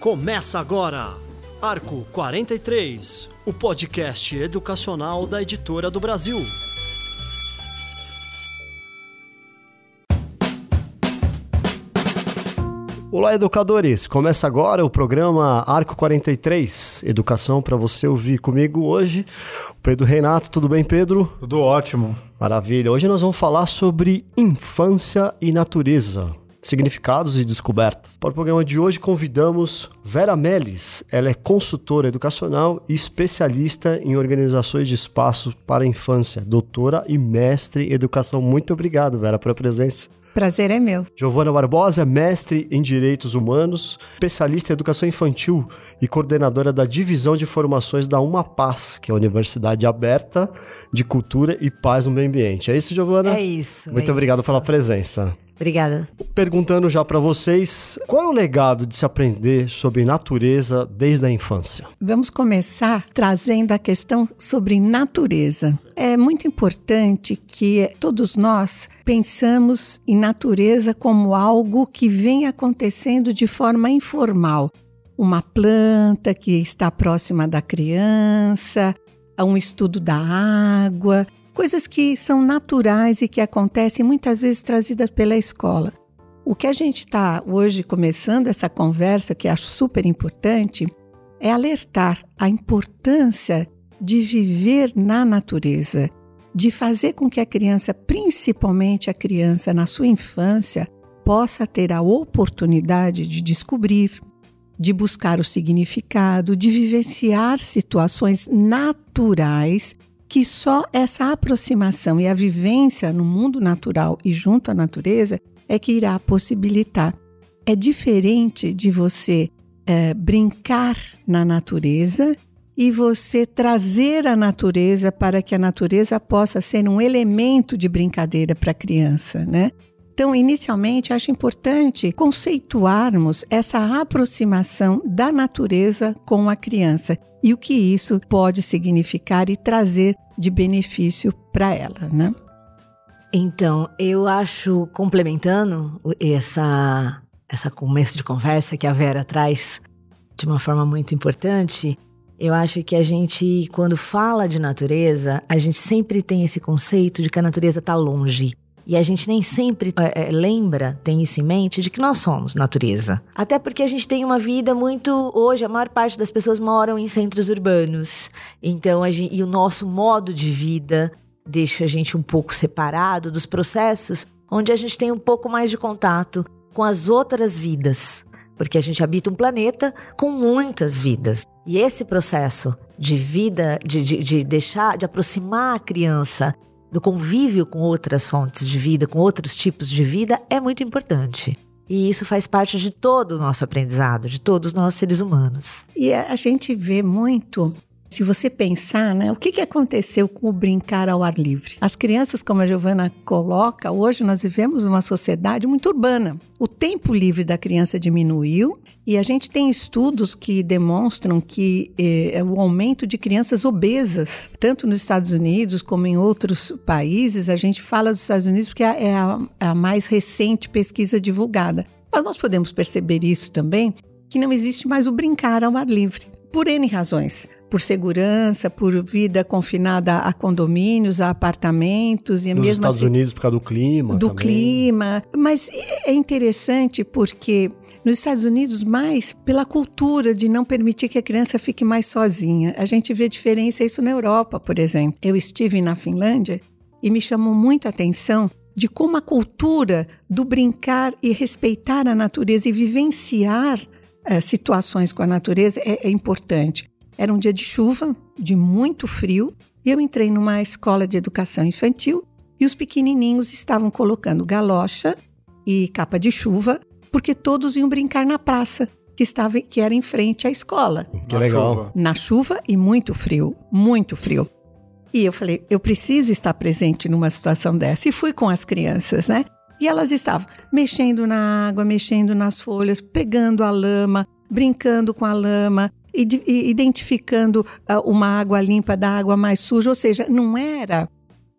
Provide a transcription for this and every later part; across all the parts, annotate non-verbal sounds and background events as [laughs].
Começa agora, Arco 43, o podcast educacional da Editora do Brasil. Olá, educadores! Começa agora o programa Arco 43, Educação para você ouvir comigo hoje. Pedro Renato, tudo bem, Pedro? Tudo ótimo. Maravilha. Hoje nós vamos falar sobre infância e natureza significados e descobertas. Para o programa de hoje, convidamos Vera Melis. Ela é consultora educacional e especialista em organizações de espaço para a infância, doutora e mestre em educação. Muito obrigado, Vera, pela presença. Prazer é meu. Giovana Barbosa, mestre em Direitos Humanos, especialista em Educação Infantil e coordenadora da Divisão de Formações da Uma Paz, que é a Universidade Aberta de Cultura e Paz no Meio Ambiente. É isso, Giovana? É isso. Muito é obrigado isso. pela presença. Obrigada. Perguntando já para vocês, qual é o legado de se aprender sobre natureza desde a infância? Vamos começar trazendo a questão sobre natureza. É muito importante que todos nós pensamos em natureza como algo que vem acontecendo de forma informal. Uma planta que está próxima da criança, um estudo da água, coisas que são naturais e que acontecem muitas vezes trazidas pela escola. O que a gente está hoje começando essa conversa, que acho super importante, é alertar a importância de viver na natureza, de fazer com que a criança, principalmente a criança na sua infância, possa ter a oportunidade de descobrir, de buscar o significado, de vivenciar situações naturais que só essa aproximação e a vivência no mundo natural e junto à natureza é que irá possibilitar. É diferente de você é, brincar na natureza e você trazer a natureza para que a natureza possa ser um elemento de brincadeira para a criança, né? Então, inicialmente, acho importante conceituarmos essa aproximação da natureza com a criança e o que isso pode significar e trazer de benefício para ela, né? Então, eu acho, complementando essa, essa começo de conversa que a Vera traz de uma forma muito importante, eu acho que a gente, quando fala de natureza, a gente sempre tem esse conceito de que a natureza está longe. E a gente nem sempre é, lembra, tem isso em mente, de que nós somos natureza. Até porque a gente tem uma vida muito. Hoje, a maior parte das pessoas moram em centros urbanos. Então, gente, e o nosso modo de vida deixa a gente um pouco separado dos processos onde a gente tem um pouco mais de contato com as outras vidas. Porque a gente habita um planeta com muitas vidas. E esse processo de vida, de, de, de deixar, de aproximar a criança do convívio com outras fontes de vida, com outros tipos de vida, é muito importante. E isso faz parte de todo o nosso aprendizado, de todos nós seres humanos. E a gente vê muito se você pensar, né, o que, que aconteceu com o brincar ao ar livre? As crianças, como a Giovana coloca, hoje nós vivemos uma sociedade muito urbana. O tempo livre da criança diminuiu e a gente tem estudos que demonstram que eh, o aumento de crianças obesas, tanto nos Estados Unidos como em outros países, a gente fala dos Estados Unidos porque é a, a mais recente pesquisa divulgada. Mas nós podemos perceber isso também, que não existe mais o brincar ao ar livre, por N razões por segurança, por vida confinada a condomínios, a apartamentos e Nos mesmo Estados assim, Unidos por causa do clima. do também. clima. Mas é interessante porque nos Estados Unidos, mais pela cultura de não permitir que a criança fique mais sozinha. A gente vê diferença isso na Europa, por exemplo. Eu estive na Finlândia e me chamou muito a atenção de como a cultura do brincar e respeitar a natureza e vivenciar eh, situações com a natureza é, é importante. Era um dia de chuva, de muito frio, e eu entrei numa escola de educação infantil e os pequenininhos estavam colocando galocha e capa de chuva, porque todos iam brincar na praça que estava que era em frente à escola. Que Na legal. chuva. Na chuva e muito frio, muito frio. E eu falei, eu preciso estar presente numa situação dessa. E fui com as crianças, né? E elas estavam mexendo na água, mexendo nas folhas, pegando a lama, brincando com a lama, identificando uh, uma água limpa da água mais suja. Ou seja, não era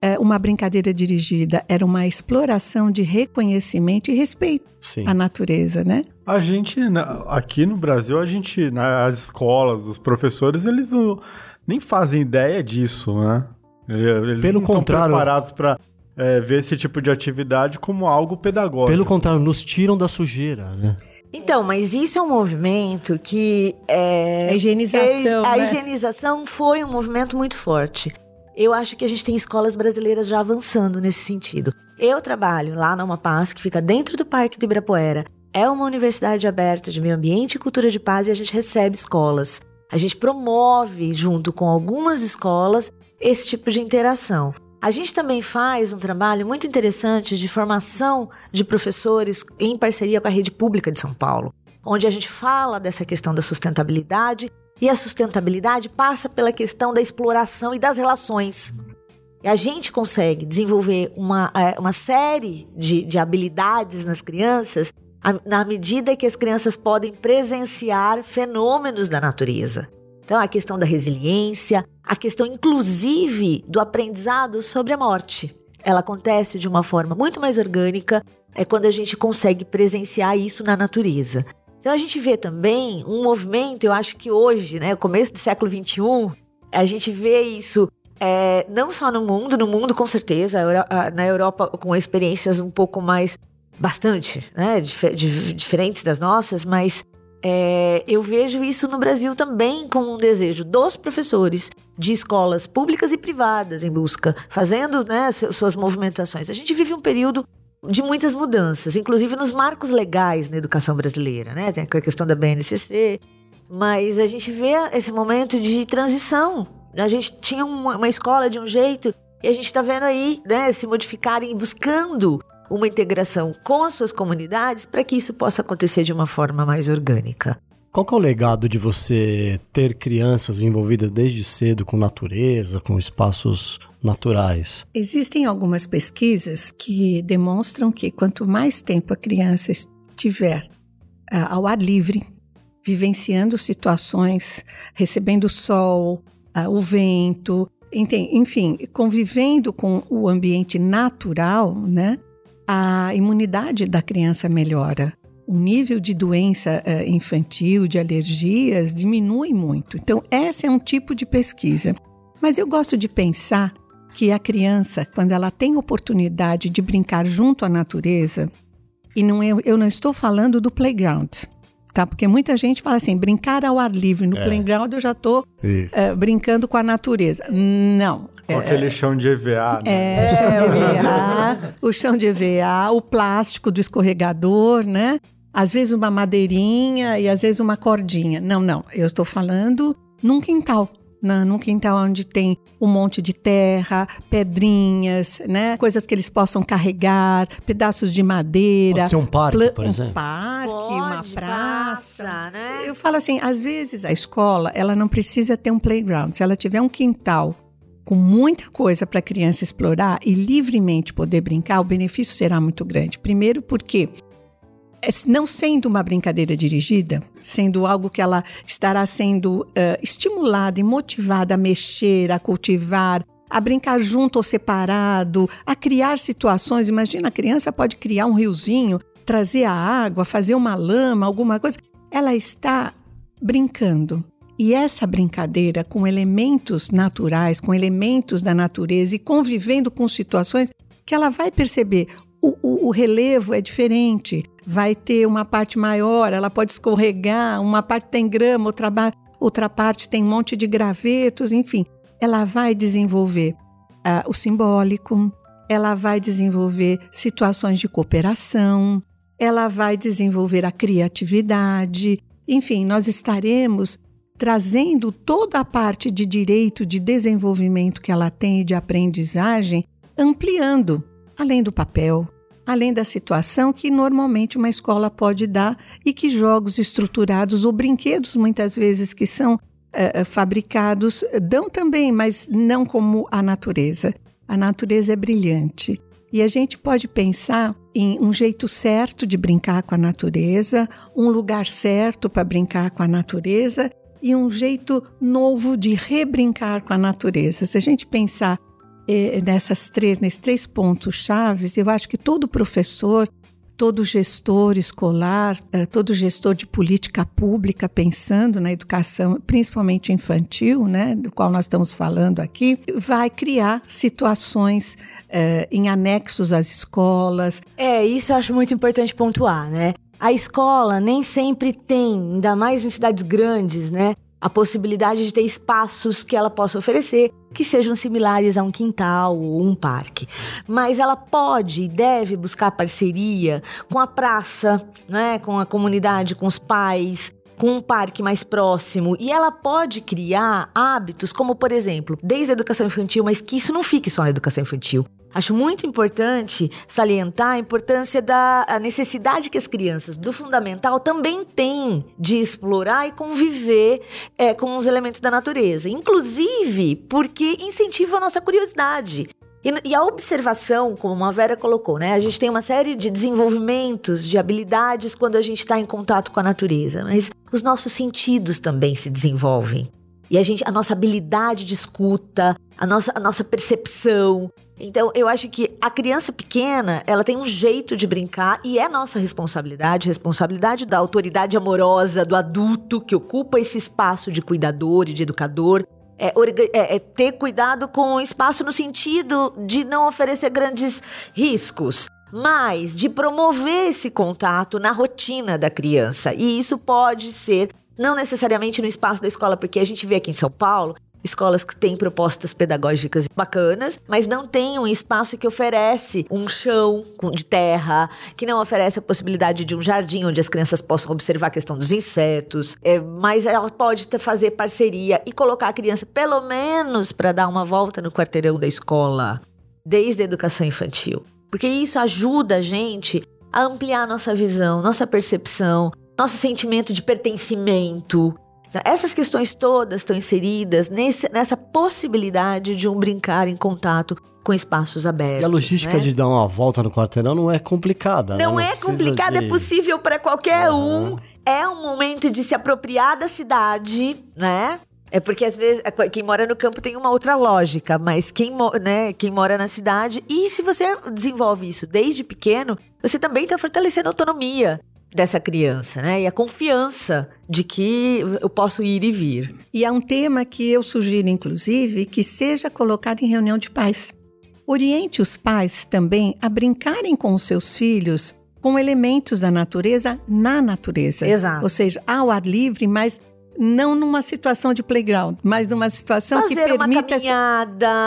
é, uma brincadeira dirigida, era uma exploração de reconhecimento e respeito Sim. à natureza, né? A gente, aqui no Brasil, a gente, nas escolas, os professores, eles não, nem fazem ideia disso, né? Eles Pelo não contrário, estão preparados para é, ver esse tipo de atividade como algo pedagógico. Pelo contrário, nos tiram da sujeira, né? Então, mas isso é um movimento que é a higienização, a né? higienização foi um movimento muito forte. Eu acho que a gente tem escolas brasileiras já avançando nesse sentido. Eu trabalho lá na UMAPAS, que fica dentro do Parque do Ibirapuera. É uma universidade aberta de meio ambiente e cultura de paz e a gente recebe escolas. A gente promove, junto com algumas escolas, esse tipo de interação. A gente também faz um trabalho muito interessante de formação de professores em parceria com a rede pública de São Paulo, onde a gente fala dessa questão da sustentabilidade e a sustentabilidade passa pela questão da exploração e das relações. E a gente consegue desenvolver uma, é, uma série de, de habilidades nas crianças na medida que as crianças podem presenciar fenômenos da natureza. Então, a questão da resiliência, a questão inclusive do aprendizado sobre a morte. Ela acontece de uma forma muito mais orgânica é quando a gente consegue presenciar isso na natureza. Então a gente vê também um movimento, eu acho que hoje, né, começo do século XXI, a gente vê isso é, não só no mundo, no mundo com certeza, na Europa com experiências um pouco mais, bastante, né, dif diferentes das nossas, mas é, eu vejo isso no Brasil também como um desejo dos professores de escolas públicas e privadas em busca, fazendo né, suas movimentações. A gente vive um período de muitas mudanças, inclusive nos marcos legais na educação brasileira, né? Tem a questão da BNCC, mas a gente vê esse momento de transição. A gente tinha uma, escola de um jeito e a gente está vendo aí, né, se modificarem, buscando uma integração com as suas comunidades para que isso possa acontecer de uma forma mais orgânica. Qual que é o legado de você ter crianças envolvidas desde cedo com natureza, com espaços naturais? Existem algumas pesquisas que demonstram que quanto mais tempo a criança estiver uh, ao ar livre, vivenciando situações, recebendo o sol, uh, o vento, enfim, convivendo com o ambiente natural, né? A imunidade da criança melhora o nível de doença uh, infantil, de alergias, diminui muito. Então, esse é um tipo de pesquisa. Mas eu gosto de pensar que a criança, quando ela tem oportunidade de brincar junto à natureza, e não eu, eu não estou falando do playground, tá? Porque muita gente fala assim, brincar ao ar livre no é. playground eu já estou uh, brincando com a natureza. Não. Com é, aquele chão de EVA. Né? É, chão de EVA, o chão de EVA, o plástico do escorregador, né? às vezes uma madeirinha e às vezes uma cordinha. Não, não. Eu estou falando num quintal. Na, num quintal onde tem um monte de terra, pedrinhas, né? Coisas que eles possam carregar, pedaços de madeira. Pode ser um parque, por exemplo. Um parque, Pode, uma praça. praça né? Eu falo assim, às vezes a escola, ela não precisa ter um playground. Se ela tiver um quintal com muita coisa para a criança explorar e livremente poder brincar, o benefício será muito grande. Primeiro porque não sendo uma brincadeira dirigida, sendo algo que ela estará sendo uh, estimulada e motivada a mexer, a cultivar, a brincar junto ou separado, a criar situações. Imagina, a criança pode criar um riozinho, trazer a água, fazer uma lama, alguma coisa. Ela está brincando. E essa brincadeira com elementos naturais, com elementos da natureza e convivendo com situações que ela vai perceber o, o, o relevo é diferente, vai ter uma parte maior, ela pode escorregar, uma parte tem grama, outra, outra parte tem um monte de gravetos, enfim. Ela vai desenvolver uh, o simbólico, ela vai desenvolver situações de cooperação, ela vai desenvolver a criatividade. Enfim, nós estaremos trazendo toda a parte de direito de desenvolvimento que ela tem de aprendizagem, ampliando, além do papel, além da situação que normalmente uma escola pode dar e que jogos estruturados ou brinquedos, muitas vezes, que são uh, fabricados, dão também, mas não como a natureza. A natureza é brilhante. E a gente pode pensar em um jeito certo de brincar com a natureza, um lugar certo para brincar com a natureza e um jeito novo de rebrincar com a natureza. Se a gente pensar nessas três, nesses três pontos chaves, eu acho que todo professor todo gestor escolar, eh, todo gestor de política pública pensando na educação, principalmente infantil, né, do qual nós estamos falando aqui, vai criar situações eh, em anexos às escolas. É, isso eu acho muito importante pontuar, né? A escola nem sempre tem, ainda mais em cidades grandes, né? A possibilidade de ter espaços que ela possa oferecer que sejam similares a um quintal ou um parque. Mas ela pode e deve buscar parceria com a praça, né, com a comunidade, com os pais, com um parque mais próximo e ela pode criar hábitos como, por exemplo, desde a educação infantil, mas que isso não fique só na educação infantil. Acho muito importante salientar a importância da a necessidade que as crianças do fundamental também têm de explorar e conviver é, com os elementos da natureza, inclusive porque incentiva a nossa curiosidade. E, a observação, como a Vera colocou, né? A gente tem uma série de desenvolvimentos, de habilidades quando a gente está em contato com a natureza, mas os nossos sentidos também se desenvolvem. E a gente, a nossa habilidade de escuta, a nossa, a nossa percepção. Então, eu acho que a criança pequena, ela tem um jeito de brincar e é nossa responsabilidade, responsabilidade da autoridade amorosa, do adulto que ocupa esse espaço de cuidador e de educador, é, é, é, ter cuidado com o espaço no sentido de não oferecer grandes riscos, mas de promover esse contato na rotina da criança. E isso pode ser não necessariamente no espaço da escola, porque a gente vê aqui em São Paulo escolas que têm propostas pedagógicas bacanas, mas não tem um espaço que oferece um chão de terra, que não oferece a possibilidade de um jardim onde as crianças possam observar a questão dos insetos. É, mas ela pode fazer parceria e colocar a criança pelo menos para dar uma volta no quarteirão da escola, desde a educação infantil. Porque isso ajuda a gente a ampliar nossa visão, nossa percepção, nosso sentimento de pertencimento. Então, essas questões todas estão inseridas nesse, nessa possibilidade de um brincar em contato com espaços abertos. E a logística né? de dar uma volta no quarteirão não é complicada. Não, né? não é complicada, de... é possível para qualquer um. É um momento de se apropriar da cidade, né? É porque às vezes quem mora no campo tem uma outra lógica, mas quem, né, quem mora na cidade. E se você desenvolve isso desde pequeno, você também está fortalecendo a autonomia dessa criança, né? E a confiança de que eu posso ir e vir. E é um tema que eu sugiro, inclusive, que seja colocado em reunião de pais. Oriente os pais também a brincarem com os seus filhos com elementos da natureza na natureza. Exato. Ou seja, ao ar livre, mas não numa situação de playground, mas numa situação fazer que permita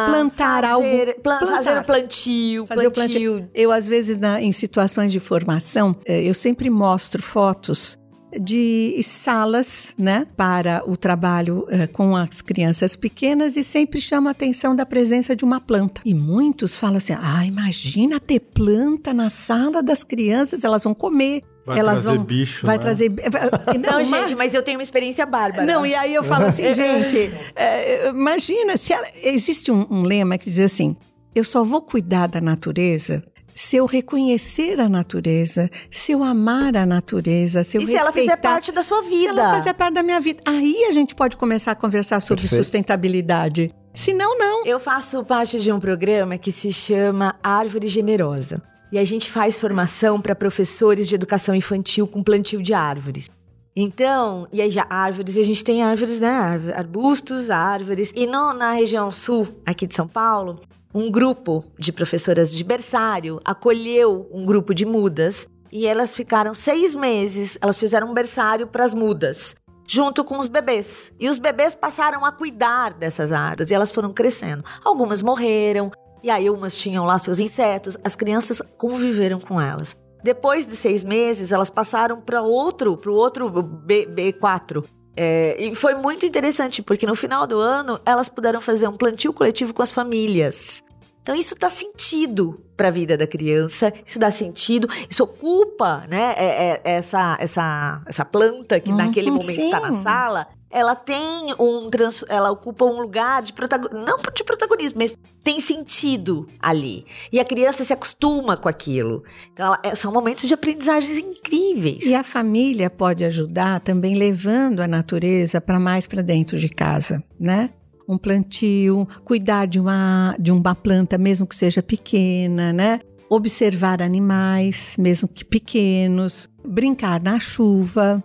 plantar fazer, algo, plantar, fazer o plantio, fazer plantio. O plantio. Eu às vezes na, em situações de formação, eh, eu sempre mostro fotos de salas, né, para o trabalho eh, com as crianças pequenas e sempre chama a atenção da presença de uma planta. E muitos falam assim: "Ah, imagina ter planta na sala das crianças, elas vão comer, Vai elas trazer vão, bicho, vai né? trazer. [laughs] Não, não gente, mas eu tenho uma experiência bárbara. Não, e aí eu falo assim, [laughs] gente, é, imagina se ela, existe um, um lema que diz assim: eu só vou cuidar da natureza se eu reconhecer a natureza, se eu amar a natureza, se eu e respeitar... se ela fizer parte da sua vida. Se ela fizer parte da minha vida. Aí a gente pode começar a conversar sobre Perfeito. sustentabilidade. Se não, não. Eu faço parte de um programa que se chama Árvore Generosa. E a gente faz formação para professores de educação infantil com plantio de árvores. Então, e aí já árvores, a gente tem árvores, né? Arbustos, árvores. E no, na região sul, aqui de São Paulo, um grupo de professoras de berçário acolheu um grupo de mudas e elas ficaram seis meses, elas fizeram um berçário para as mudas, junto com os bebês. E os bebês passaram a cuidar dessas árvores e elas foram crescendo. Algumas morreram, e aí umas tinham lá seus insetos, as crianças conviveram com elas. Depois de seis meses, elas passaram para outro, para o outro B, B4. É, e foi muito interessante, porque no final do ano elas puderam fazer um plantio coletivo com as famílias. Então isso dá sentido para a vida da criança, isso dá sentido, isso ocupa, né, é, é, essa, essa, essa planta que uhum, naquele momento está na sala, ela tem um trans, ela ocupa um lugar de protagonismo, não de protagonismo, mas tem sentido ali. E a criança se acostuma com aquilo. Então, ela, é, são momentos de aprendizagens incríveis. E a família pode ajudar também levando a natureza para mais para dentro de casa, né? um plantio, cuidar de uma, de uma planta, mesmo que seja pequena, né? Observar animais, mesmo que pequenos, brincar na chuva,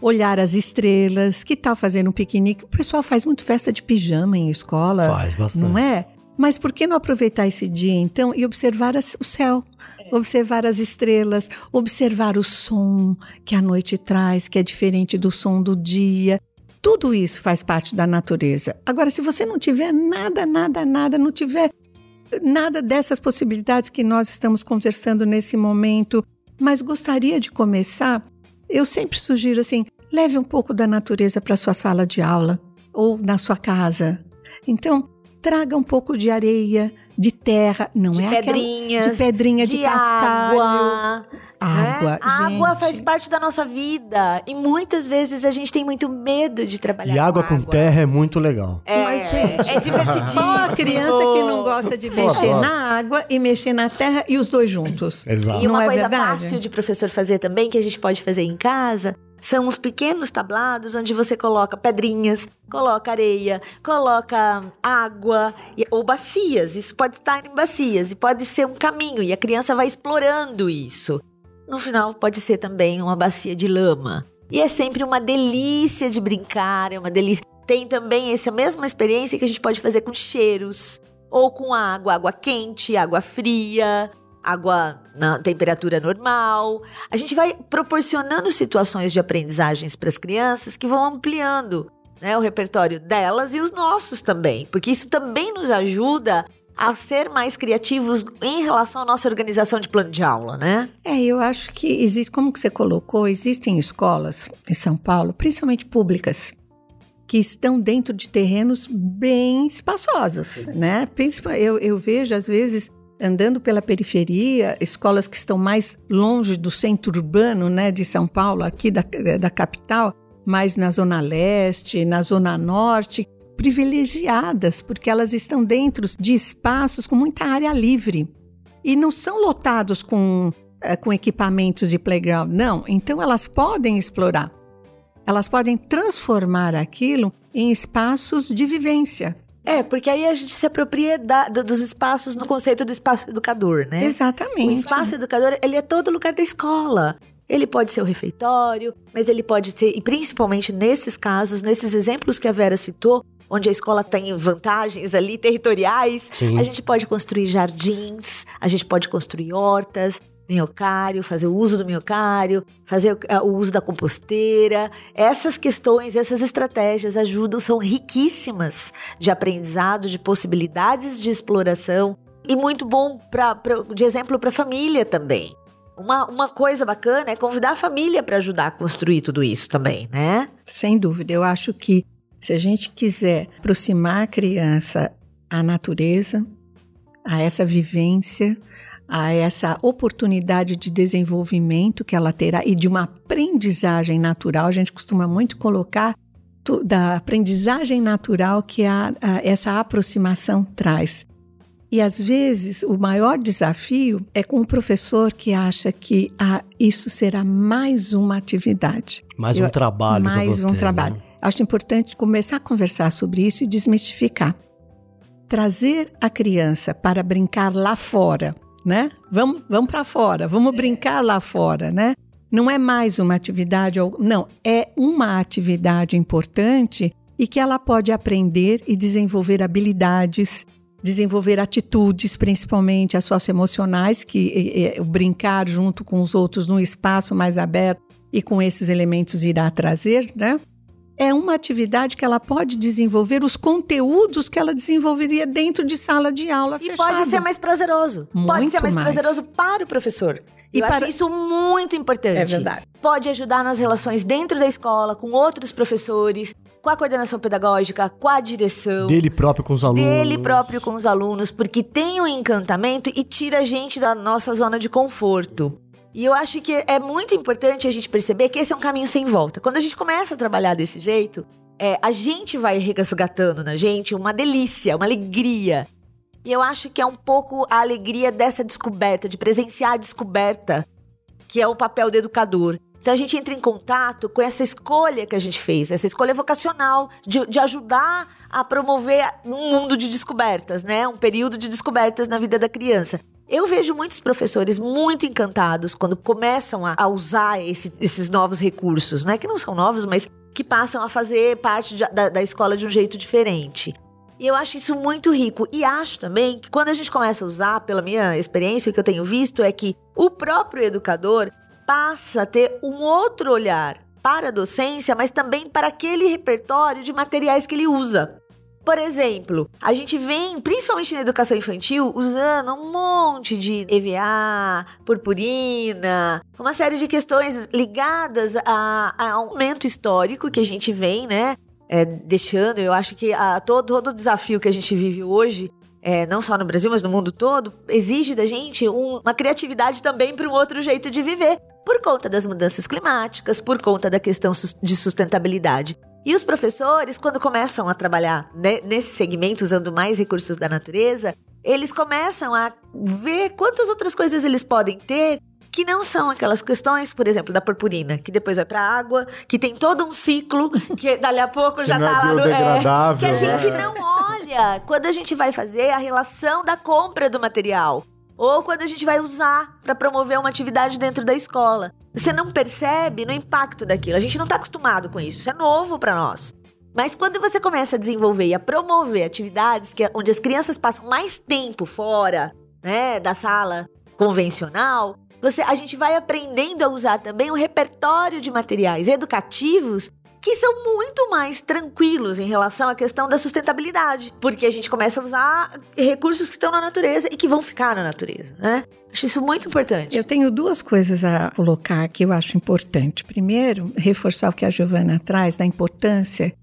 olhar as estrelas, que tal fazer um piquenique? O pessoal faz muito festa de pijama em escola. Faz bastante. Não é? Mas por que não aproveitar esse dia então e observar as, o céu? Observar as estrelas, observar o som que a noite traz, que é diferente do som do dia. Tudo isso faz parte da natureza. Agora, se você não tiver nada, nada, nada, não tiver nada dessas possibilidades que nós estamos conversando nesse momento, mas gostaria de começar, eu sempre sugiro assim: leve um pouco da natureza para sua sala de aula ou na sua casa. Então, traga um pouco de areia, de terra, não de é pedrinhas, aquela, de pedrinha de, de cascalho. água. Água, né? A água faz parte da nossa vida e muitas vezes a gente tem muito medo de trabalhar E água com terra é muito legal. É, Mas, gente, é divertidíssimo. Qual a criança que não gosta de mexer na água e mexer na terra e os dois juntos? Exato. E uma Não é coisa verdade? fácil de professor fazer também, que a gente pode fazer em casa, são os pequenos tablados onde você coloca pedrinhas, coloca areia, coloca água ou bacias. Isso pode estar em bacias e pode ser um caminho e a criança vai explorando isso. No final, pode ser também uma bacia de lama. E é sempre uma delícia de brincar, é uma delícia. Tem também essa mesma experiência que a gente pode fazer com cheiros, ou com água, água quente, água fria, água na temperatura normal. A gente vai proporcionando situações de aprendizagens para as crianças que vão ampliando né, o repertório delas e os nossos também, porque isso também nos ajuda a ser mais criativos em relação à nossa organização de plano de aula, né? É, eu acho que existe, como que você colocou, existem escolas em São Paulo, principalmente públicas, que estão dentro de terrenos bem espaçosos, né? Principal, eu, eu vejo, às vezes, andando pela periferia, escolas que estão mais longe do centro urbano, né, de São Paulo, aqui da, da capital, mais na zona leste, na zona norte, privilegiadas, porque elas estão dentro de espaços com muita área livre e não são lotados com, eh, com equipamentos de playground, não. Então elas podem explorar, elas podem transformar aquilo em espaços de vivência. É, porque aí a gente se apropria da- do- dos espaços no conceito do espaço educador, né? Exatamente. O espaço educador, ele é todo lugar da escola. Ele pode ser o refeitório, mas ele pode ser, e principalmente nesses casos, nesses exemplos que a Vera citou, onde a escola tem vantagens ali territoriais, Sim. a gente pode construir jardins, a gente pode construir hortas, minhocário, fazer o uso do minhocário, fazer ah, o uso da composteira. Essas questões, essas estratégias ajudam, são riquíssimas de aprendizado, de possibilidades de exploração e muito bom pra, pra- de exemplo para a família também. Uma, uma coisa bacana é convidar a família para ajudar a construir tudo isso também, né? Sem dúvida, eu acho que se a gente quiser aproximar a criança à natureza, a essa vivência, a essa oportunidade de desenvolvimento que ela terá e de uma aprendizagem natural, a gente costuma muito colocar da aprendizagem natural que a, a- essa aproximação traz. E às vezes o maior desafio é com o professor que acha que ah, isso será mais uma atividade. Mais Eu- um trabalho. Mais um né? trabalho. Acho importante começar a conversar sobre isso e desmistificar. Trazer a criança para brincar lá fora, né? Vamos, vamos para fora, vamos brincar lá fora, né? Não é mais uma atividade, não, é uma atividade importante e que ela pode aprender e desenvolver habilidades, desenvolver atitudes, principalmente as socioemocionais, que o brincar junto com os outros num espaço mais aberto e com esses elementos irá trazer, né? É uma atividade que ela pode desenvolver os conteúdos que ela desenvolveria dentro de sala de aula E fechada. pode ser mais prazeroso. pode Muito ser mais, mais. prazeroso para o professor. E E eu para- acho isso muito importante. É verdade. Pode ajudar nas relações dentro da escola, com outros professores, com a coordenação pedagógica, com a direção. Dele próprio com os alunos. Dele próprio com os alunos, porque tem um encantamento e tira a gente da nossa zona de conforto. E eu acho que é muito importante a gente perceber que esse é um caminho sem volta. Quando a gente começa a trabalhar desse jeito, é, a gente vai resgatando na gente uma delícia, uma alegria. E eu acho que é um pouco a alegria dessa descoberta, de presenciar a descoberta, que é o papel do educador. Então a gente entra em contato com essa escolha que a gente fez, essa escolha vocacional de, de ajudar a promover um mundo de descobertas, né? Um período de descobertas na vida da criança. Eu vejo muitos professores muito encantados quando começam a, a usar esse, esses novos recursos, né? Que não são novos, mas que passam a fazer parte de, da, da escola de um jeito diferente. E eu acho isso muito rico. E acho também que quando a gente começa a usar, pela minha experiência, o que eu tenho visto é que o próprio educador passa a ter um outro olhar para a docência, mas também para aquele repertório de materiais que ele usa. Por exemplo, a gente vem, principalmente na educação infantil, usando um monte de EVA, purpurina, uma série de questões ligadas a, a um momento histórico que a gente vem, né? É, deixando, eu acho que a, todo, todo o desafio que a gente vive hoje é, não só no Brasil, mas no mundo todo, exige da gente um, uma criatividade também para um outro jeito de viver, por conta das mudanças climáticas, por conta da questão de sustentabilidade. E os professores, quando começam a trabalhar nesse segmento, usando mais recursos da natureza, eles começam a ver quantas outras coisas eles podem ter que não são aquelas questões, por exemplo, da purpurina, que depois vai para água, que tem todo um ciclo, que dali a pouco [laughs] já não é tá lá no é, que a gente né? não olha quando a gente vai fazer a relação da compra do material ou quando a gente vai usar para promover uma atividade dentro da escola. Você não percebe no impacto daquilo. A gente não está acostumado com isso. Isso é novo para nós. Mas quando você começa a desenvolver e a promover atividades que, onde as crianças passam mais tempo fora, né, da sala convencional, você, a gente vai aprendendo a usar também um repertório de materiais educativos que são muito mais tranquilos em relação à questão da sustentabilidade, porque a gente começa a usar recursos que estão na natureza e que vão ficar na natureza, né? Acho isso muito importante. Eu tenho duas coisas a colocar que eu acho importante. Primeiro, reforçar o que a Giovana traz da importância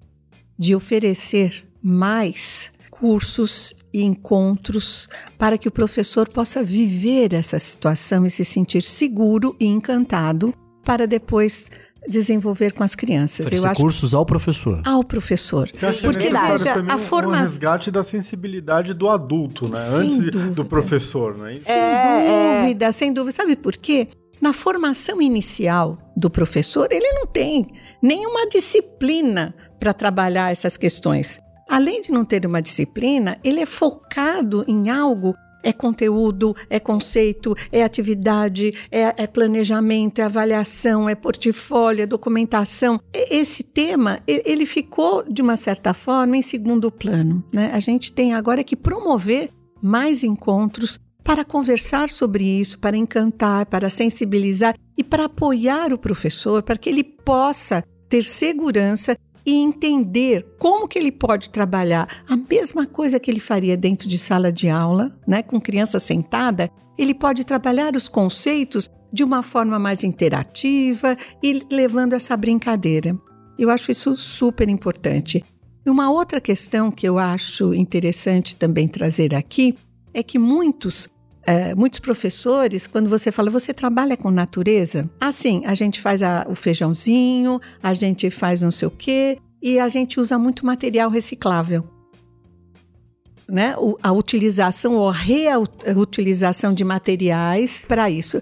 de oferecer mais cursos e encontros para que o professor possa viver essa situação e se sentir seguro e encantado para depois desenvolver com as crianças. Eu acho cursos ao professor. Ao professor. Sim, Porque veja, a formação. Um resgate da sensibilidade do adulto, né? Sem Antes dúvida. do professor, né? Sem é, dúvida, é. sem dúvida. Sabe por quê? Na formação inicial do professor, ele não tem nenhuma disciplina para trabalhar essas questões. Além de não ter uma disciplina, ele é focado em algo é conteúdo, é conceito, é atividade, é, é planejamento, é avaliação, é portfólio, é documentação. Esse tema, ele ficou, de uma certa forma, em segundo plano. Né? A gente tem agora que promover mais encontros para conversar sobre isso, para encantar, para sensibilizar e para apoiar o professor, para que ele possa ter segurança e entender como que ele pode trabalhar a mesma coisa que ele faria dentro de sala de aula, né, com criança sentada, ele pode trabalhar os conceitos de uma forma mais interativa e levando essa brincadeira. Eu acho isso super importante. Uma outra questão que eu acho interessante também trazer aqui é que muitos é, muitos professores, quando você fala, você trabalha com natureza? Assim, a gente faz a, o feijãozinho, a gente faz não sei o quê, e a gente usa muito material reciclável. Né? O, a utilização ou reutilização de materiais para isso.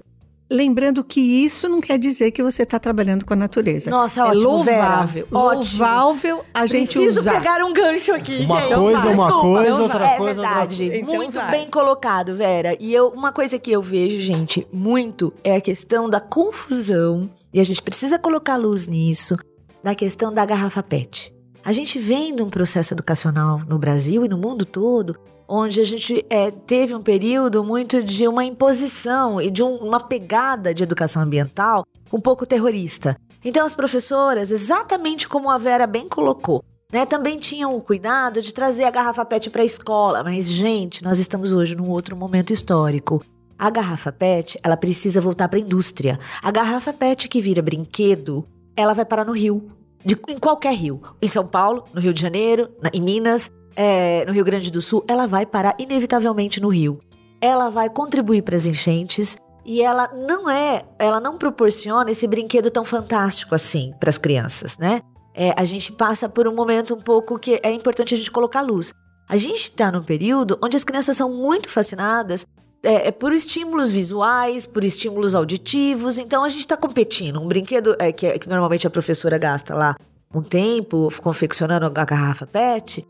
Lembrando que isso não quer dizer que você está trabalhando com a natureza. Nossa, é ótimo, louvável. Vera. Louvável a gente Preciso usar. pegar um gancho aqui, uma gente. Coisa, uma Desculpa, coisa, outra é coisa, verdade. outra Então muito vai. bem colocado, Vera. E eu, uma coisa que eu vejo, gente, muito é a questão da confusão. E a gente precisa colocar luz nisso. Da questão da garrafa PET. A gente vem de um processo educacional no Brasil e no mundo todo onde a gente é, teve um período muito de uma imposição e de um, uma pegada de educação ambiental um pouco terrorista. Então, as professoras, exatamente como a Vera bem colocou, né, também tinham o cuidado de trazer a garrafa PET para a escola. Mas, gente, nós estamos hoje num outro momento histórico. A garrafa PET, ela precisa voltar para a indústria. A garrafa PET que vira brinquedo, ela vai parar no rio. De, em qualquer rio. Em São Paulo, no Rio de Janeiro, na, em Minas, é, no Rio Grande do Sul, ela vai parar inevitavelmente no rio. Ela vai contribuir para as enchentes e ela não é, ela não proporciona esse brinquedo tão fantástico assim para as crianças, né? É, a gente passa por um momento um pouco que é importante a gente colocar luz. A gente está num período onde as crianças são muito fascinadas é, é por estímulos visuais, por estímulos auditivos. Então a gente está competindo. Um brinquedo é, que, que normalmente a professora gasta lá um tempo confeccionando a garrafa PET.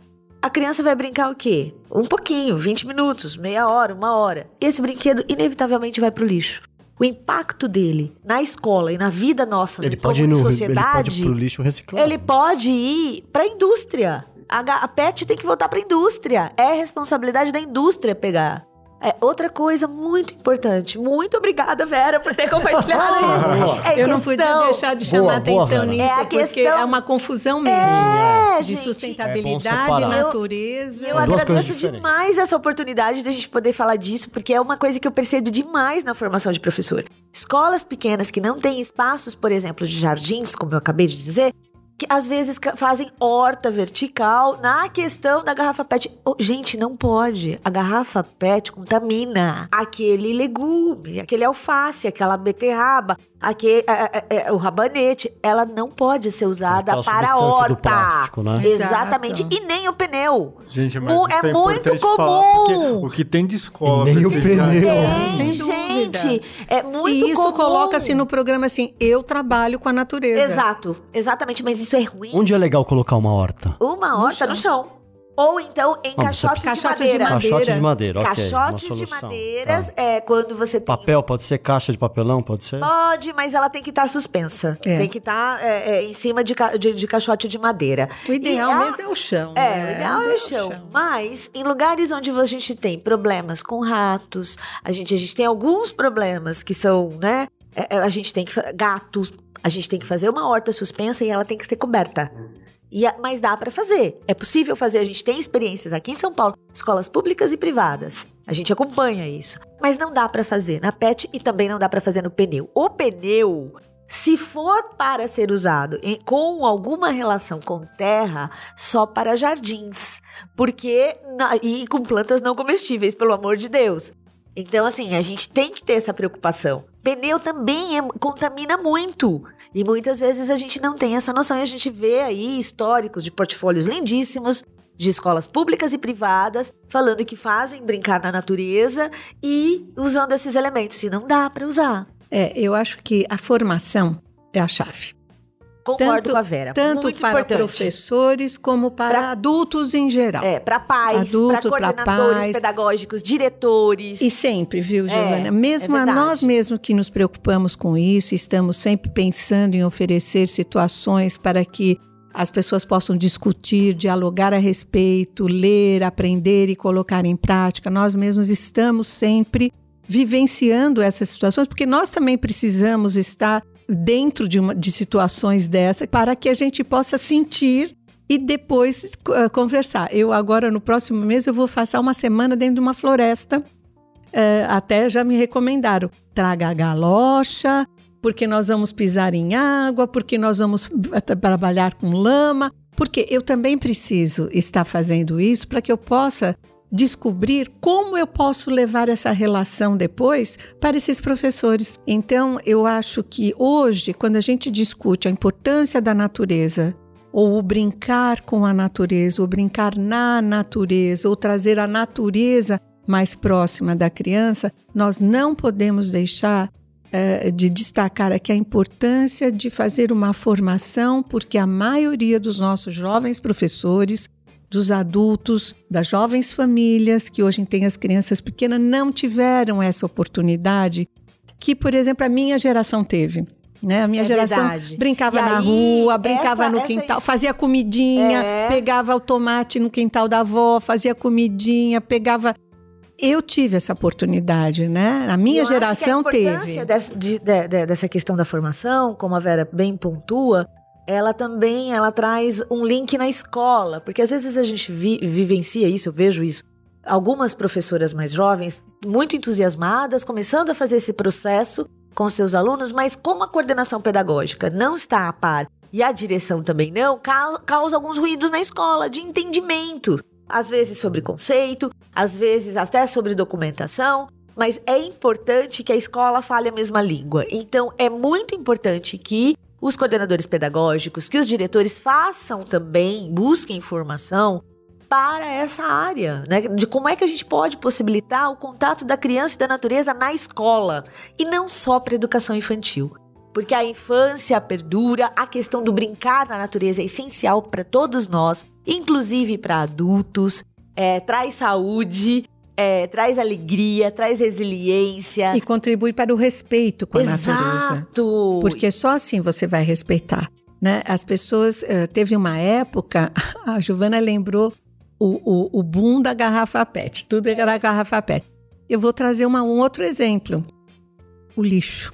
A criança vai brincar o quê? Um pouquinho, 20 minutos, meia hora, uma hora. Esse brinquedo inevitavelmente vai pro lixo. O impacto dele na escola e na vida nossa Ele como pode ir no sociedade, ele pode ir pro lixo reciclado. ele pode ir para a indústria. A, a PET tem que voltar para a indústria. É responsabilidade da indústria pegar. É outra coisa muito importante. Muito obrigada, Vera, por ter compartilhado [laughs] isso. É Eu não podia deixar de chamar Boa, boa, atenção Vera. nisso, É a porque questão- é uma confusão mesmo. É, de gente. É sustentabilidade, separar. natureza. E eu coisas agradeço demais essa oportunidade de a gente poder falar disso, porque é uma coisa que eu percebo demais na formação de professor. Escolas pequenas que não têm espaços, por exemplo, de jardins, como eu acabei de dizer, que às vezes fazem horta vertical na questão da garrafa PET. Oh, gente, não pode. A garrafa PET contamina aquele legume, aquele alface, aquela beterraba, aquele, é, é, é, o rabanete. Ela não pode ser usada Aquela para a horta. do plástico, né? Exatamente. Exato. E nem o pneu. Gente, mas isso é é, muito comum. o que tem de escola... E nem o pneu. Tem, gente. É muito E isso comum. coloca-se no programa assim: eu trabalho com a natureza. Exato, exatamente, mas isso é ruim. Onde é legal colocar uma horta? Uma horta no chão. Ou então em Ah, caixotes de madeira. De Caixote de madeira, ok. Caixotes uma de solução. madeiras Tá. é quando você tem. Papel, pode ser caixa de papelão, pode ser? Pode, mas ela tem que estar suspensa. É. Tem que estar é, é, em cima de, ca- de, de caixote de madeira. O ideal a- mesmo é o chão. É, né? o ideal é o chão. Mas em lugares onde a gente tem problemas com ratos, a gente, a gente tem alguns problemas que são, né? É, é, a gente tem que. Gatos, a gente tem que fazer uma horta suspensa e ela tem que ser coberta. E mas dá pra fazer. É possível fazer. A gente tem experiências aqui em São Paulo, escolas públicas e privadas. A gente acompanha isso. Mas não dá pra fazer na PET e também não dá pra fazer no pneu. O pneu, se for para ser usado em- com alguma relação com terra, só para jardins. Porque. na- e com plantas não comestíveis, pelo amor de Deus. Então, assim, a gente tem que ter essa preocupação. Pneu também é- contamina muito. E muitas vezes a gente não tem essa noção. E a gente vê aí históricos de portfólios lindíssimos de escolas públicas e privadas falando que fazem brincar na natureza e usando esses elementos. E não dá para usar. É, eu acho que a formação é a chave. Concordo Tanto- com a Vera. Tanto Muito para importante. professores como para Pra- adultos em geral. É, para pais, para coordenadores pais. pedagógicos, diretores. E sempre, viu, É, Giovana? é mesmo a verdade. nós mesmos que nos preocupamos com isso, estamos sempre pensando em oferecer situações para que as pessoas possam discutir, dialogar a respeito, ler, aprender e colocar em prática. Nós mesmos estamos sempre vivenciando essas situações, porque nós também precisamos estar dentro de, uma, de situações dessa para que a gente possa sentir e depois eh, conversar. Eu agora, no próximo mês, eu vou passar uma semana dentro de uma floresta é, até já me recomendaram. Traga a galocha, porque nós vamos pisar em água, porque nós vamos tra- trabalhar com lama, porque eu também preciso estar fazendo isso para que eu possa descobrir como eu posso levar essa relação depois para esses professores. Então, eu acho que hoje, quando a gente discute a importância da natureza, ou o brincar com a natureza, ou brincar na natureza, ou trazer a natureza mais próxima da criança, nós não podemos deixar eh, de destacar aqui a importância de fazer uma formação, porque a maioria dos nossos jovens professores, dos adultos, das jovens famílias que hoje têm as crianças pequenas, não tiveram essa oportunidade que, por exemplo, a minha geração teve. Né? A minha É geração verdade. brincava E na aí, rua, brincava essa- no essa- quintal, fazia comidinha, É. pegava o tomate no quintal da avó, fazia comidinha, pegava. Eu tive essa oportunidade, né? A minha Eu acho geração que a importância teve. Dessa, de- de- de- dessa questão da formação, como a Vera bem pontua, ela também ela traz um link na escola, porque às vezes a gente vi- vivencia isso, eu vejo isso. Algumas professoras mais jovens, muito entusiasmadas, começando a fazer esse processo com seus alunos, mas como a coordenação pedagógica não está a par e a direção também não, ca- causa alguns ruídos na escola de entendimento. Às vezes sobre conceito, às vezes até sobre documentação, mas é importante que a escola fale a mesma língua. Então, é muito importante que os coordenadores pedagógicos, que os diretores façam também, busquem informação para essa área, né? De como é que a gente pode possibilitar o contato da criança e da natureza na escola e não só para educação infantil. Porque a infância perdura, a questão do brincar na natureza é essencial para todos nós, inclusive para adultos, é, traz saúde, é, traz alegria, traz resiliência. E contribui para o respeito com a Exato. natureza. Porque só assim você vai respeitar. Né? As pessoas. Uh, teve uma época, [laughs] a Giovana lembrou o, o, o boom da garrafa PET. Tudo era garrafa PET. Eu vou trazer uma, um outro exemplo: o lixo.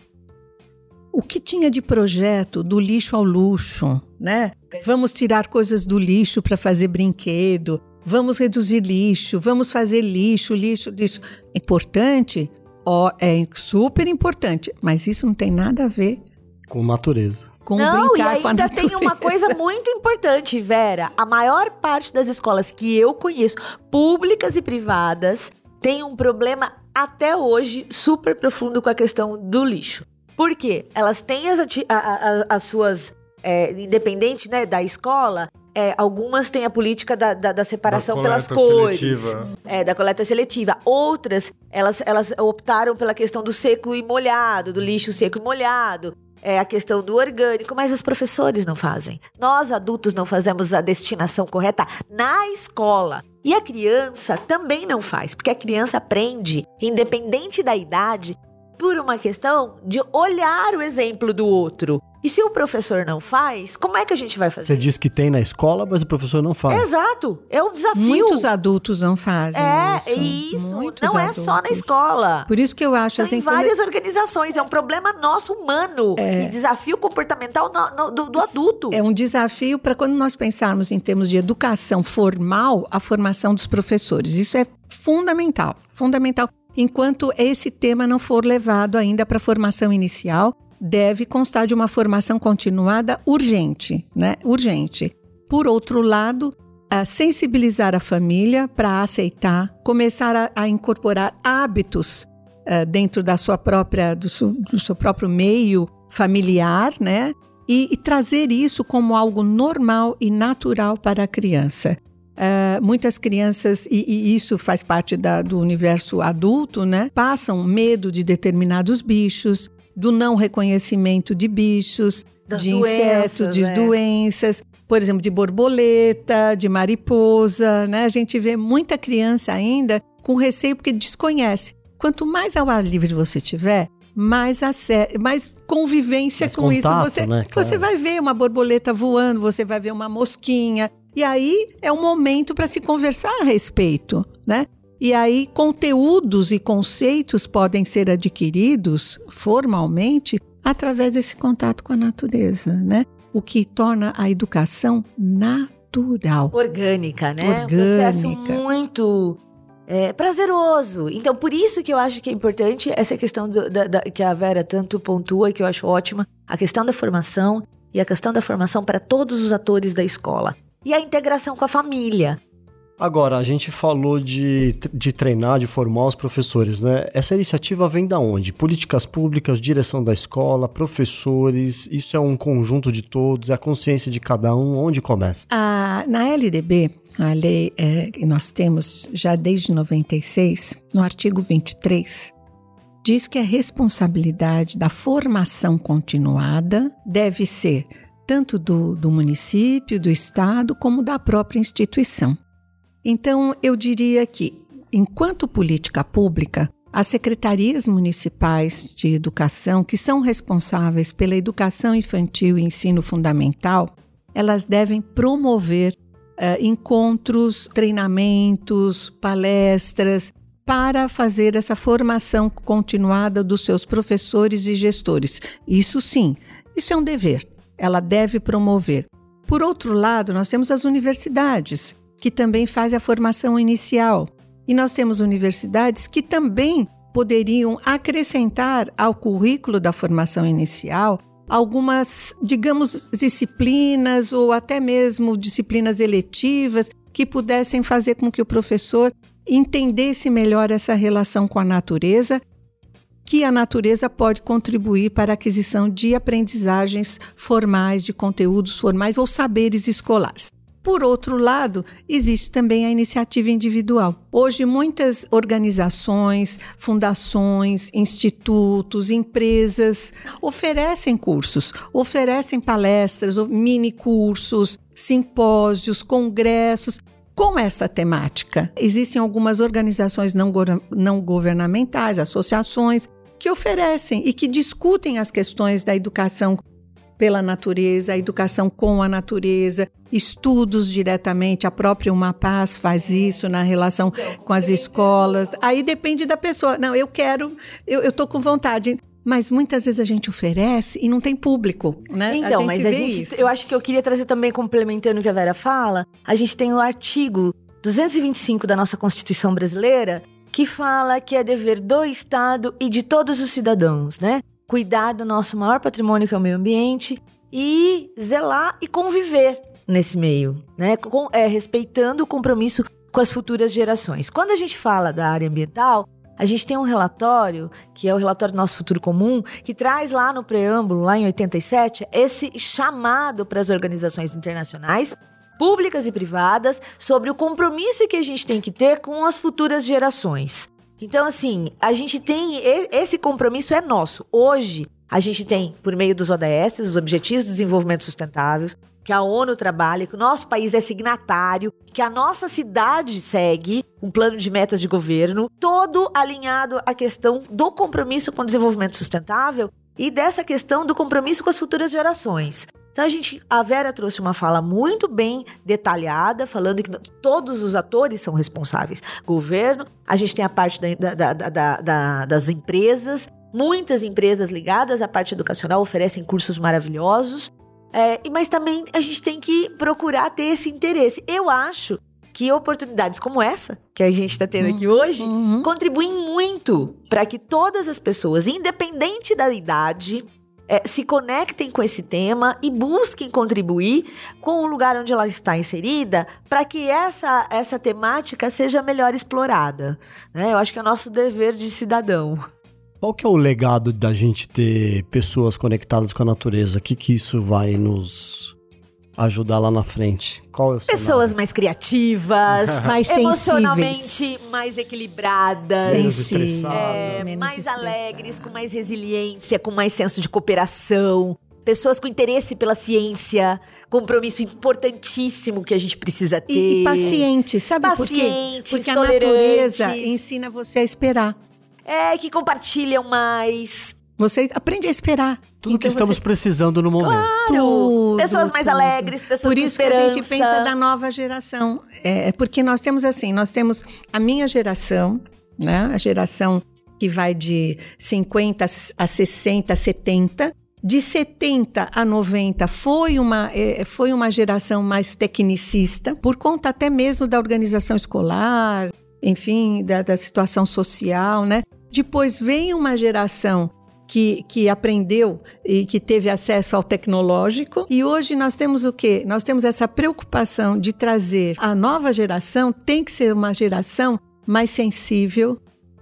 O que tinha de projeto do lixo ao luxo, né? Vamos tirar coisas do lixo para fazer brinquedo, vamos reduzir lixo, vamos fazer lixo, lixo, lixo. Importante? Ó, é super importante, mas isso não tem nada a ver Com natureza. com Não, e brincar com a ainda tem uma coisa muito importante, Vera. A maior parte das escolas que eu conheço, públicas e privadas, tem um problema até hoje super profundo com a questão do lixo. Por quê? Elas têm as, ati- a- a- a- as suas. É, independente né, da escola, é, algumas têm a política da, da- da separação Da pelas cores. seletiva. É, da coleta seletiva. Outras, elas, elas optaram pela questão do seco e molhado, do lixo seco e molhado. É a questão do orgânico, mas os professores não fazem. Nós, adultos, não fazemos a destinação correta na escola. E a criança também não faz, porque a criança aprende, independente da idade, por uma questão de olhar o exemplo do outro. E se o professor não faz, como é que a gente vai fazer? Você diz que tem na escola, mas o professor não faz. Exato, é um desafio. Muitos adultos não fazem É, isso. isso. Muitos Não é só na adultos. escola. Por isso que eu acho São assim, em quando- várias organizações. É um problema nosso, humano. E desafio comportamental no- no- do, do adulto. É um desafio para quando nós pensarmos em termos de educação formal, a formação dos professores. Isso é fundamental, fundamental. Enquanto esse tema não for levado ainda para a formação inicial, deve constar de uma formação continuada urgente, né? Urgente. Por outro lado, a sensibilizar a família para aceitar, começar a, a incorporar hábitos eh, dentro da sua própria, do, seu- do seu próprio meio familiar, né? E, e trazer isso como algo normal e natural para a criança. Eh, muitas crianças, e, e isso faz parte da- do universo adulto, né? Passam medo de determinados bichos, do não reconhecimento de bichos, Das de doenças, insetos, de é. doenças, por exemplo, de borboleta, de mariposa, né? A gente vê muita criança ainda com receio porque desconhece. Quanto mais ao ar livre você tiver, mais, mais convivência Mais com contato, isso. Você, né, você vai ver uma borboleta voando, você vai ver uma mosquinha. E aí é um momento para se conversar a respeito, né? E aí conteúdos e conceitos podem ser adquiridos formalmente através desse contato com a natureza, né? O que torna a educação natural. Orgânica, né? Um Orgânica. processo muito é, prazeroso. Então, por isso que eu acho que é importante essa questão do- da, da- que a Vera tanto pontua e que eu acho ótima, a questão da formação e a questão da formação para todos os atores da escola. E a integração com a família. Agora, a gente falou de, de treinar, de formar os professores, né? Essa iniciativa vem da onde? Políticas públicas, direção da escola, professores, isso é um conjunto de todos, é a consciência de cada um, onde começa? A- na LDB, a lei é, que nós temos já desde 96, no artigo 23, diz que a responsabilidade da formação continuada deve ser tanto do, do município, do estado, como da própria instituição. Então, eu diria que, enquanto política pública, as secretarias municipais de educação, que são responsáveis pela educação infantil e ensino fundamental, elas devem promover eh, encontros, treinamentos, palestras para fazer essa formação continuada dos seus professores e gestores. Isso sim, isso é um dever. Ela deve promover. Por outro lado, nós temos as universidades, que também fazem a formação inicial. E nós temos universidades que também poderiam acrescentar ao currículo da formação inicial algumas, digamos, disciplinas ou até mesmo disciplinas eletivas que pudessem fazer com que o professor entendesse melhor essa relação com a natureza, que a natureza pode contribuir para a aquisição de aprendizagens formais, de conteúdos formais ou saberes escolares. Por outro lado, existe também a iniciativa individual. Hoje, muitas organizações, fundações, institutos, empresas oferecem cursos, oferecem palestras, mini cursos, simpósios, congressos com essa temática. Existem algumas organizações não, não governamentais, associações, que oferecem e que discutem as questões da educação pela natureza, a educação com a natureza, estudos diretamente, a própria Uma Paz faz isso na relação com as escolas. Aí depende da pessoa. Não, eu quero, eu estou com vontade. Mas muitas vezes a gente oferece e não tem público, né? Então, a mas a gente, isso. eu acho que eu queria trazer também, complementando o que a Vera fala, a gente tem o artigo 225 da nossa Constituição brasileira que fala que é dever do Estado e de todos os cidadãos, né? cuidar do nosso maior patrimônio, que é o meio ambiente, e zelar e conviver nesse meio, né? Com, é, respeitando o compromisso com as futuras gerações. Quando a gente fala da área ambiental, a gente tem um relatório, que é o relatório do nosso futuro comum, que traz lá no preâmbulo, lá em 87, esse chamado para as organizações internacionais, públicas e privadas, sobre o compromisso que a gente tem que ter com as futuras gerações. Então, assim, a gente tem. Esse compromisso é nosso. Hoje, a gente tem, por meio dos ODS, os Objetivos de Desenvolvimento Sustentável, que a ONU trabalha, que o nosso país é signatário, que a nossa cidade segue um plano de metas de governo, todo alinhado à questão do compromisso com o desenvolvimento sustentável e dessa questão do compromisso com as futuras gerações. Então a gente, a Vera trouxe uma fala muito bem detalhada, falando que todos os atores são responsáveis. Governo, a gente tem a parte da, da, da, das empresas, muitas empresas ligadas à parte educacional oferecem cursos maravilhosos, é, mas também a gente tem que procurar ter esse interesse. Eu acho que oportunidades como essa, que a gente está tendo aqui uhum, hoje, uhum. contribuem muito para que todas as pessoas, independente da idade, é, se conectem com esse tema e busquem contribuir com o lugar onde ela está inserida para que essa, essa temática seja melhor explorada. Né? Eu acho que é nosso dever de cidadão. Qual que é o legado da gente ter pessoas conectadas com a natureza? O que, que isso vai nos ajudar lá na frente? Qual é o Pessoas mais criativas, [laughs] mais [laughs] emocionalmente mais equilibradas, é, mais alegres, com mais resiliência, com mais senso de cooperação. Pessoas com interesse pela ciência, compromisso importantíssimo que a gente precisa ter. E, e paciente, sabe paciente, por quê? Porque a natureza ensina você a esperar. É, que compartilham mais, você aprende a esperar. Tudo então que estamos você... precisando no momento. Claro. Tudo, pessoas mais tudo. alegres, pessoas Por isso que a gente pensa da nova geração. É, é porque nós temos assim, nós temos a minha geração, né? A geração que vai de 50 a 60, 70. De 70 a 90 foi uma, é, foi uma geração mais tecnicista, por conta até mesmo da organização escolar, enfim, da, da situação social, né? Depois vem uma geração que, que aprendeu e que teve acesso ao tecnológico. E hoje nós temos o quê? Nós temos essa preocupação de trazer a nova geração, tem que ser uma geração mais sensível,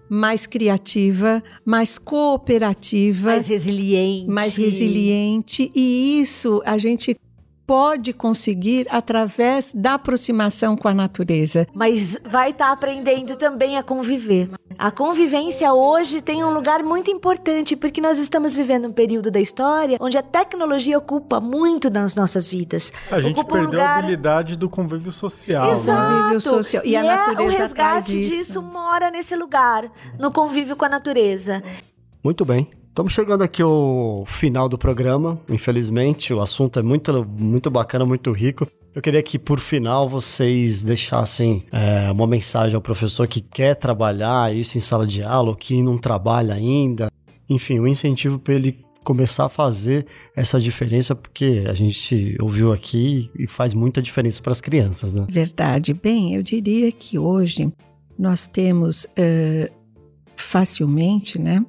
mais criativa, mais cooperativa, mais resiliente. Mais resiliente. E isso a gente pode conseguir através da aproximação com a natureza. Mas vai estar tá aprendendo também a conviver. A convivência hoje tem um lugar muito importante porque nós estamos vivendo um período da história onde a tecnologia ocupa muito nas nossas vidas. A gente ocupa perdeu um lugar... a habilidade do convívio social. Exato. Né? Convívio social. E, e a natureza é, o resgate disso mora nesse lugar, no convívio com a natureza. Muito bem. Estamos chegando aqui ao final do programa. Infelizmente, o assunto é muito, muito bacana, muito rico. Eu queria que, por final, vocês deixassem é, uma mensagem ao professor que quer trabalhar isso em sala de aula, ou que não trabalha ainda. Enfim, um incentivo para ele começar a fazer essa diferença, porque a gente ouviu aqui e faz muita diferença para as crianças, né? Verdade. Bem, eu diria que hoje nós temos uh, facilmente, né?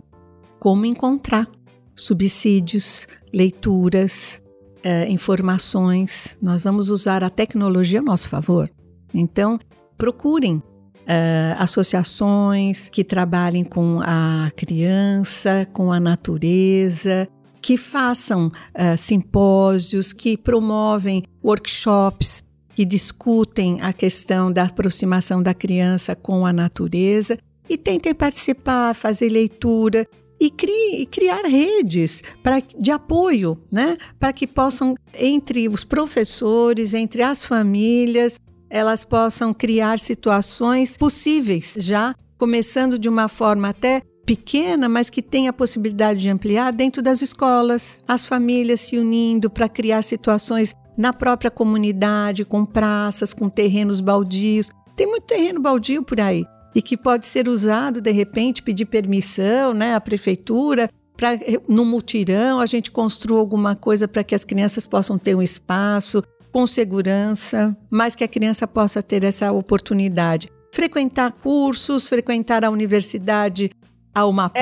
Como encontrar subsídios, leituras, eh, informações. Nós vamos usar a tecnologia a nosso favor. Então, procurem Uh, associações que trabalhem com a criança, com a natureza, que façam uh, simpósios, que promovem workshops, que discutem a questão da aproximação da criança com a natureza e tentem participar, fazer leitura e, cri, criar redes pra, de apoio, né? Para que possam, entre os professores, entre as famílias, elas possam criar situações possíveis já, começando de uma forma até pequena, mas que tem a possibilidade de ampliar dentro das escolas, as famílias se unindo para criar situações na própria comunidade, com praças, com terrenos baldios. Tem muito terreno baldio por aí e que pode ser usado de repente, pedir permissão, né, à prefeitura para no mutirão a gente construa alguma coisa para que as crianças possam ter um espaço com segurança, mas que a criança possa ter essa oportunidade. Frequentar cursos, frequentar a universidade a Uma Paz.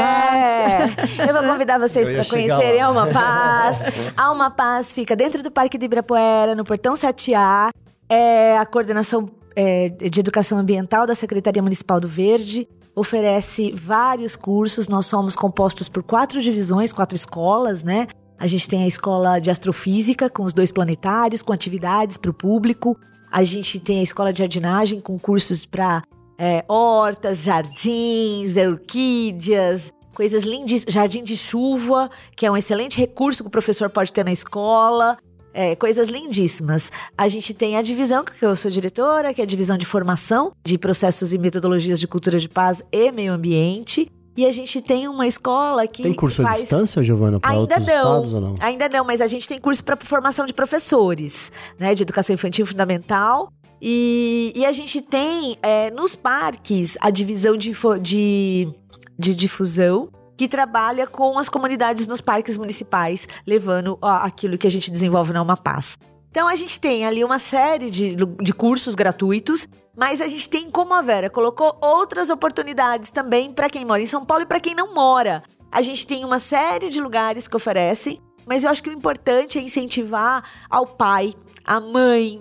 É, eu vou convidar vocês para conhecerem a Uma Paz. A Uma Paz fica dentro do Parque de Ibirapuera, no Portão 7A. É a coordenação é, de Educação Ambiental da Secretaria Municipal do Verde. Oferece vários cursos. Nós somos compostos por quatro divisões, quatro escolas, né? A gente tem a escola de astrofísica com os dois planetários, com atividades para o público. A gente tem a escola de jardinagem com cursos para é, hortas, jardins, orquídeas, coisas lindas. Jardim de chuva, que é um excelente recurso que o professor pode ter na escola. É, coisas lindíssimas. A gente tem a divisão, que eu sou diretora, que é a divisão de formação de processos e metodologias de cultura de paz e meio ambiente. E a gente tem uma escola que. Tem curso faz... à distância, Giovana, para outros não, estados ou não? Ainda não, mas a gente tem curso para formação de professores, né? De educação infantil fundamental. E, e a gente tem é, nos parques a divisão de, de, de difusão que trabalha com as comunidades nos parques municipais, levando ó, aquilo que a gente desenvolve na Uma Paz. Então a gente tem ali uma série de, de cursos gratuitos, mas a gente tem, como a Vera colocou, outras oportunidades também para quem mora em São Paulo e para quem não mora. A gente tem uma série de lugares que oferecem, mas eu acho que o importante é incentivar ao pai, à mãe,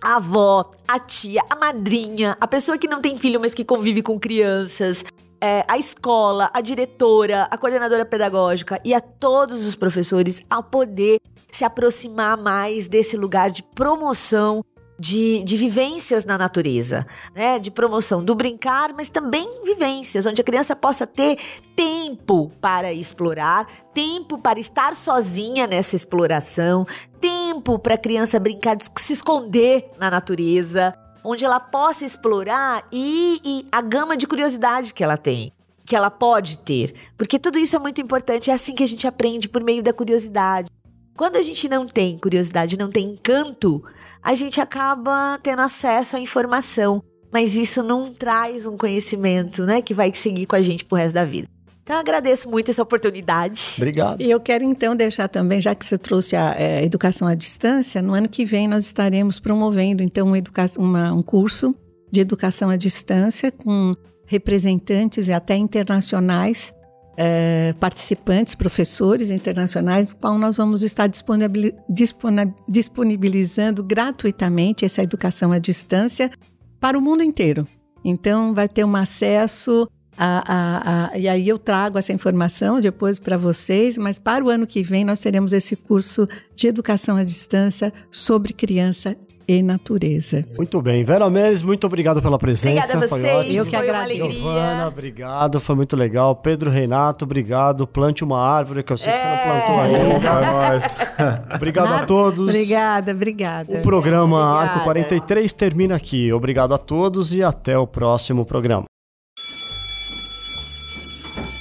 a avó, a tia, a madrinha, a pessoa que não tem filho, mas que convive com crianças, é, a escola, a diretora, a coordenadora pedagógica e a todos os professores a poder se aproximar mais desse lugar de promoção de, de vivências na natureza, né? De promoção do brincar, mas também vivências, onde a criança possa ter tempo para explorar, tempo para estar sozinha nessa exploração, tempo para a criança brincar, se esconder na natureza, onde ela possa explorar e, e a gama de curiosidade que ela tem que ela pode ter. Porque tudo isso é muito importante, é assim que a gente aprende por meio da curiosidade. Quando a gente não tem curiosidade, não tem encanto, a gente acaba tendo acesso à informação, mas isso não traz um conhecimento, né, que vai seguir com a gente pro resto da vida. Então, agradeço muito essa oportunidade. Obrigado. E eu quero então deixar também, já que você trouxe a é, educação à distância, no ano que vem nós estaremos promovendo então uma educação, uma, um curso de educação à distância com representantes e até internacionais, é, participantes, professores internacionais, no qual nós vamos estar disponibilizando gratuitamente essa educação à distância para o mundo inteiro. Então, vai ter um acesso a, a, a, e aí eu trago essa informação depois para vocês, mas para o ano que vem nós teremos esse curso de educação à distância sobre criança e natureza. Muito bem. Vera Meres, muito obrigado pela presença. Obrigada a vocês. Eu que foi agradeço. uma alegria. Giovana, obrigado, foi muito legal. Pedro Renato, obrigado. Plante uma árvore, que eu sei que você não plantou ainda. É nóis. [laughs] Obrigado a todos. Obrigada, obrigada. O programa Obrigada. Arco 43 termina aqui. Obrigado a todos e até o próximo programa.